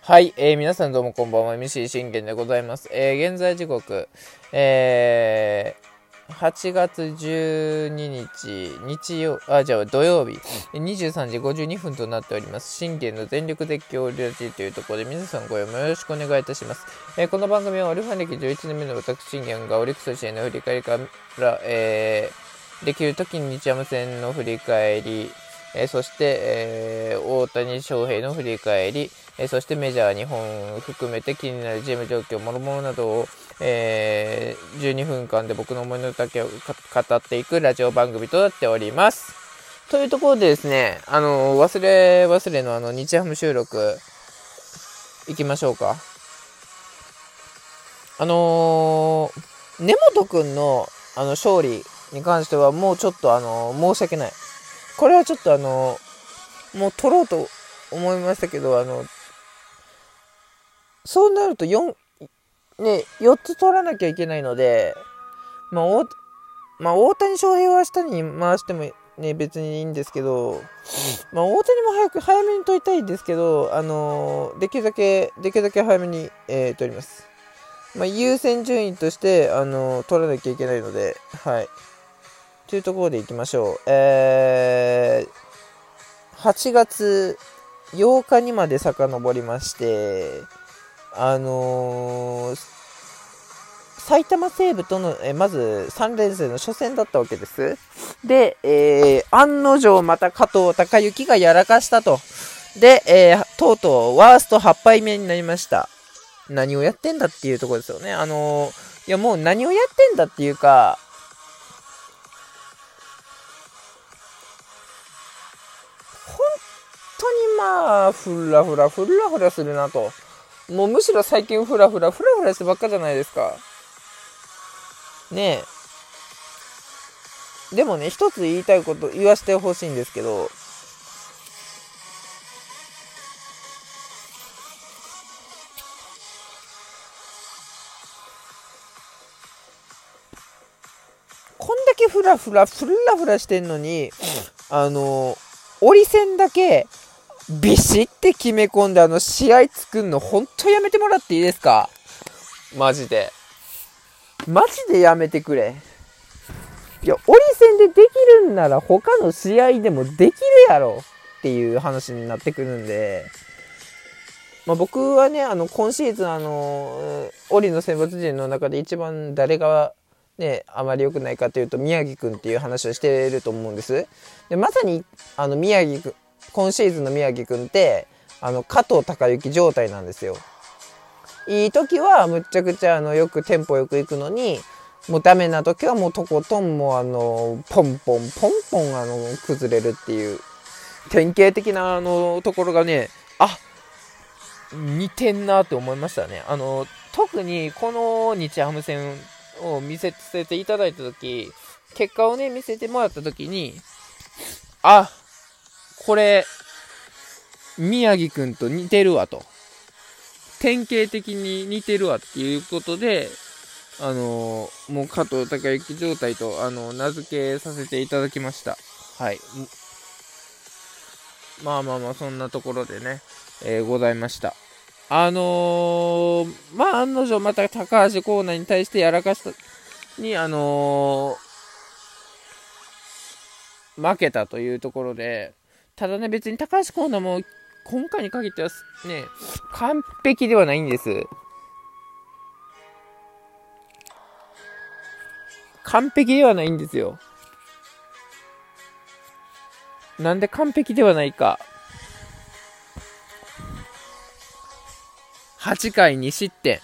はい、えー、皆さんどうもこんばんは、MC 信玄でございます。えー、現在時刻、えー、8月12日、日曜、あ、じゃあ土曜日、23時52分となっております。信玄の全力絶叫ラジというところで皆さんご読みよろしくお願いいたします。えー、この番組はオリファン歴11年目の私信玄がオリックス試合の振り返りから、えー、できる時に日山戦の振り返り、え、そして、え、大谷翔平の振り返り、えそしてメジャー日本含めて気になる GM 状況、もろもろなどを、え、12分間で僕の思いの丈を語っていくラジオ番組となっております。というところでですね、あの、忘れ忘れのあの、日ハム収録、行きましょうか。あのー、根本くんの、あの、勝利に関してはもうちょっとあの申し訳ない。これはちょっとあのもう取ろうと思いましたけど、あの、そうなると4、ね、4つ取らなきゃいけないので、まあ、大まあ、大谷翔平は明日に回してもね、別にいいんですけど、まあ、大谷も早く、早めに取りたいんですけど、あの、できるだけ、できるだけ早めに、えー、取ります。まあ、優先順位として、あの、取らなきゃいけないので、はい。というところでいきましょう。えー、8月8日にまで遡りまして、あのー、埼玉西武との、えまず3連戦の初戦だったわけです。で、えー、案の定また加藤隆之がやらかしたと。で、えー、とうとうワースト8敗目になりました。何をやってんだっていうところですよね。あのー、いやもう何をやってんだっていうか、まあ、ふらふら、ふらふらするなと。もうむしろ最近フラフラ、フラフラしてばっかじゃないですか。ねえ。でもね、一つ言いたいこと言わせてほしいんですけど、こんだけフラフラ、フラフラしてんのに、あの、折り線だけ、ビシって決め込んであの試合作んの本当やめてもらっていいですか？マジで。マジでやめてくれ。いや、折り線でできるんなら他の試合でもできるやろっていう話になってくるんで、まあ、僕はね、あの、今シーズンあの、折の選抜陣の中で一番誰がね、あまり良くないかというと宮城くんっていう話をしてると思うんです。で、まさにあの宮城くん、今シーズンの宮城くんってあの加藤隆之状態なんですよ。いい時はむちゃくちゃあのよくテンポよく行くのにもうダメな時はもうとことんもうあのポンポンポンポンあの崩れるっていう典型的なあのところがねあ似てんなって思いましたね。あの特にこの日ハム戦を見せていただいた時結果をね見せてもらった時にあこれ、宮城くんと似てるわと。典型的に似てるわっていうことで、あのー、もう加藤隆之状態と、あのー、名付けさせていただきました。はい。まあまあまあ、そんなところでね、えー、ございました。あの、まあ案の定また高橋コーナーに対してやらかした、に、あの負けたというところで、ただね、別に高橋光成も今回に限ってはね、完璧ではないんです。完璧ではないんですよ。なんで完璧ではないか。8回2失点。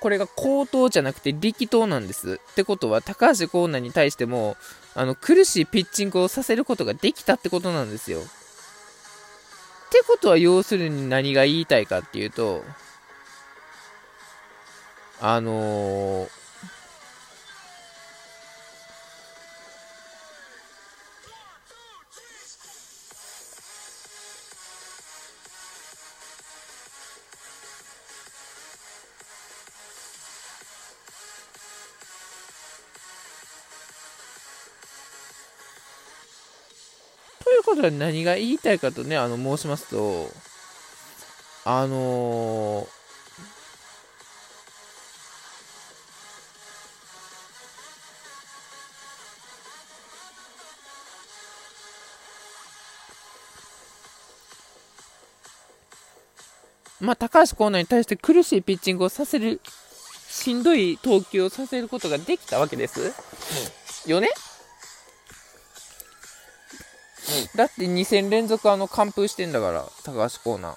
これが高投じゃなくて力投なんです。ってことは、高橋光成に対しても、あの、苦しいピッチングをさせることができたってことなんですよ。ってことは、要するに何が言いたいかっていうと、あのー、こことは何が言いたいかとね、あの、申しますと、あのー、まあ、高橋光成に対して苦しいピッチングをさせる、しんどい投球をさせることができたわけです。よね？だって2戦連続あの完封してんだから、高橋コーナー。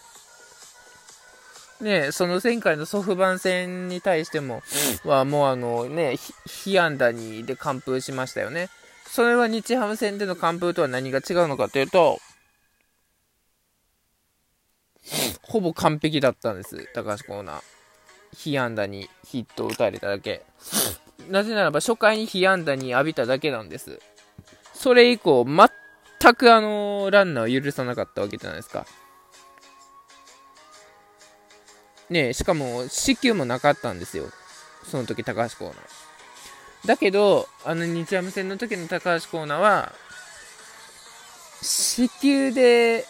ねその前回のソフバン戦に対しても、はもうあのね、被安打にで完封しましたよね。それは日ハム戦での完封とは何が違うのかというと、ほぼ完璧だったんです、高橋コーナー。被安打にヒットを打たれただけ。なぜならば初回に被安打に浴びただけなんです。それ以降、全くあのランナーを許さなかったわけじゃないですか。ねしかも、死球もなかったんですよ。その時、高橋コーナー。だけど、あの日ハム戦の時の高橋コーナーは、死球で、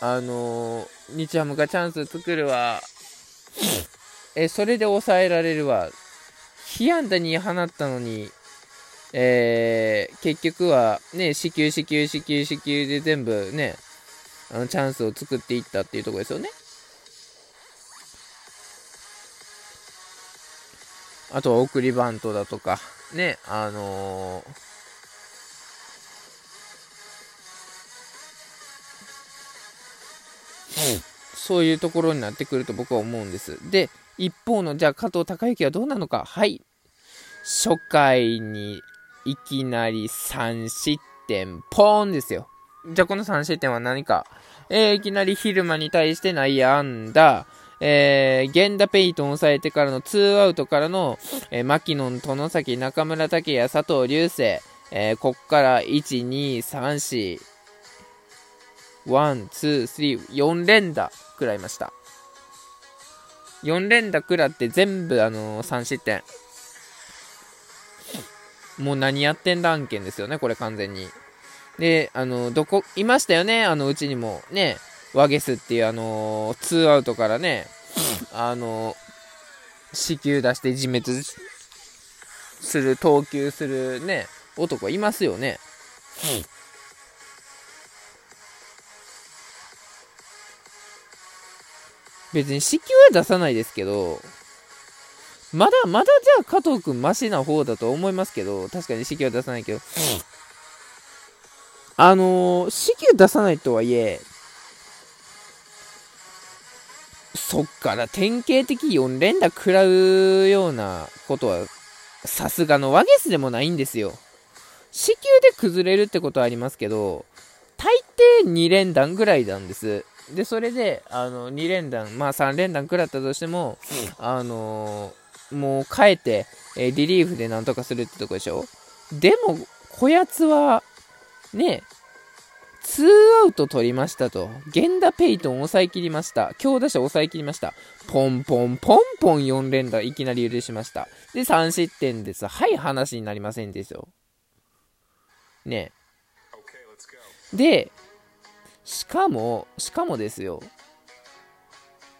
あの日ハムがチャンス作るわ。え、それで抑えられるわ。被安打に放ったのに、えー、結局はね、死球、死球、死球、死球で全部ね、あのチャンスを作っていったっていうところですよね。あとは送りバントだとか、ね、あのー、そういうところになってくると僕は思うんです。で、一方の、じゃあ加藤隆之はどうなのか。はい。初回にいきなり3失点、ポーンですよ。じゃあこの3失点は何か。えー、いきなり昼間に対して内野安打、えー、源田ペイトン抑えてからの2アウトからの、えー、牧野、殿崎、中村武也、佐藤隆星、えー、こっから1、2、3、4、1、2、3、4連打食らいました。4連打食らって全部、あのー、3失点。もう何やってんだ案件ですよね、これ完全に。で、あの、どこ、いましたよね、あの、うちにも、ね、ワゲスっていう、あの、ツーアウトからね、あのー、死球出して自滅する、投球するね、男いますよね。別に死球は出さないですけど、まだ、まだじゃあ加藤くんマシな方だと思いますけど、確かに死球は出さないけど、あのー、球出さないとはいえ、そっから典型的4連打食らうようなことは、さすがのワゲスでもないんですよ。死球で崩れるってことはありますけど、大抵2連弾ぐらいなんです。で、それで、あの、2連弾、まあ3連弾食らったとしても、あのー、もう変えて、え、リリーフでなんとかするってとこでしょ？でも、こやつは、ね、ツーアウト取りましたと。源田ペイトン抑えきりました。強打者抑えきりました。ポンポンポンポン4連打いきなり許しました。で、3失点です。はい、話になりませんでしょ。ね。で、しかも、しかもですよ、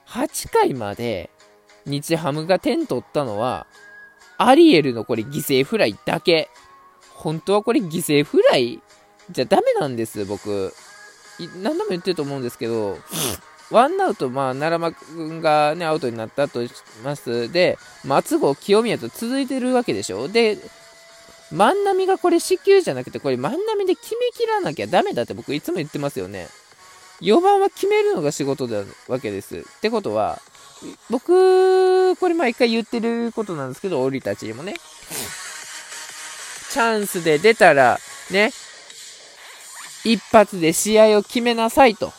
8回まで日ハムが点取ったのは、アリエルのこれ犠牲フライだけ。本当はこれ犠牲フライ？じゃダメなんです、僕。何度も言ってると思うんですけど、ワンアウト、まあ、奈良間君がね、アウトになったとします。で、松郷、清宮と続いてるわけでしょ？で、万波がこれ死球じゃなくて、これ万波で決めきらなきゃダメだって僕いつも言ってますよね。4番は決めるのが仕事だわけです。ってことは、僕、これ毎回言ってることなんですけど、俺たちにもね。チャンスで出たら、ね、一発で試合を決めなさいと。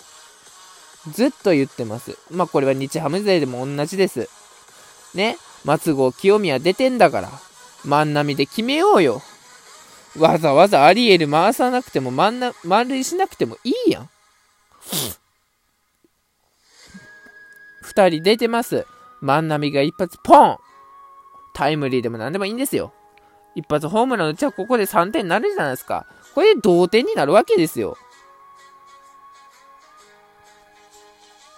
ずっと言ってます。まあこれは日ハム勢でも同じです。ね、松郷清宮出てんだから。万波で決めようよ。わざわざアリエル回さなくても、満な、満塁しなくてもいいやん。2人出てます。万波が一発ポンタイムリーでも何でもいいんですよ。一発ホームランじちはここで3点になるじゃないですか。これで同点になるわけですよ。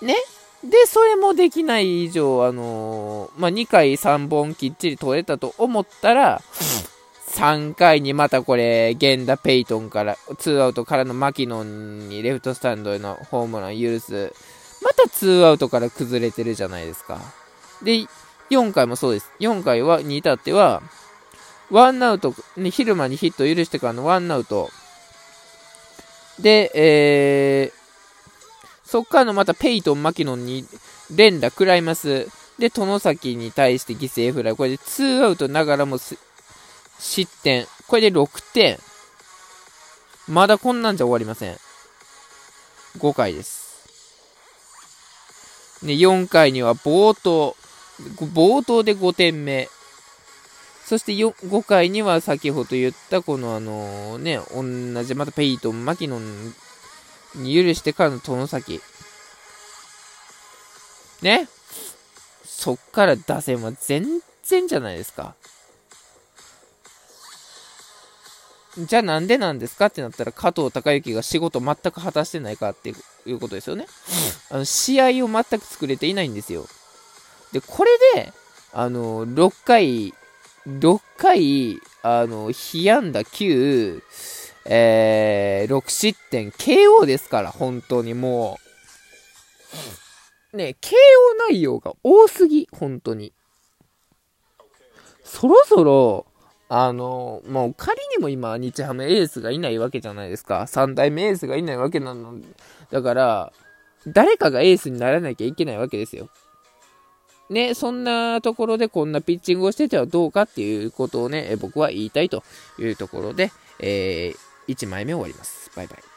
ね？で、それもできない以上、あのー、まあ、2回3本きっちり取れたと思ったら、3回にまたこれ、源田ペイトンから、2アウトからの牧野にレフトスタンドへのホームラン許す。またツーアウトから崩れてるじゃないですか。で、4回もそうです。4回は、に至っては、ワンアウト、ね、昼間にヒット許してからのワンアウト。で、えー、そっからのまたペイトン、マキノンに連打食らいます。で、外崎に対して犠牲フライ。これで2アウトながらも失点。これで6点。まだこんなんじゃ終わりません。5回です。ね、4回には冒頭。冒頭で5点目。そして5回には先ほど言ったこのあのね、同じまたペイトン、マキノンに許してからの外崎。ね？そっから打線は全然じゃないですか。じゃあなんでなんですかってなったら加藤隆之が仕事全く果たしてないかっていうことですよね。あの試合を全く作れていないんですよ。で、これで、あの、6回、6回、あの、被安打9、えー、6失点、KO ですから、本当にもう。ね、KO 内容が多すぎ、本当に。そろそろ、あの、もう仮にも今、日ハムエースがいないわけじゃないですか。三代目エースがいないわけなの。だから、誰かがエースにならなきゃいけないわけですよ。ね、そんなところでこんなピッチングをしててはどうかっていうことをね、僕は言いたいというところで、えー、1枚目終わります。バイバイ。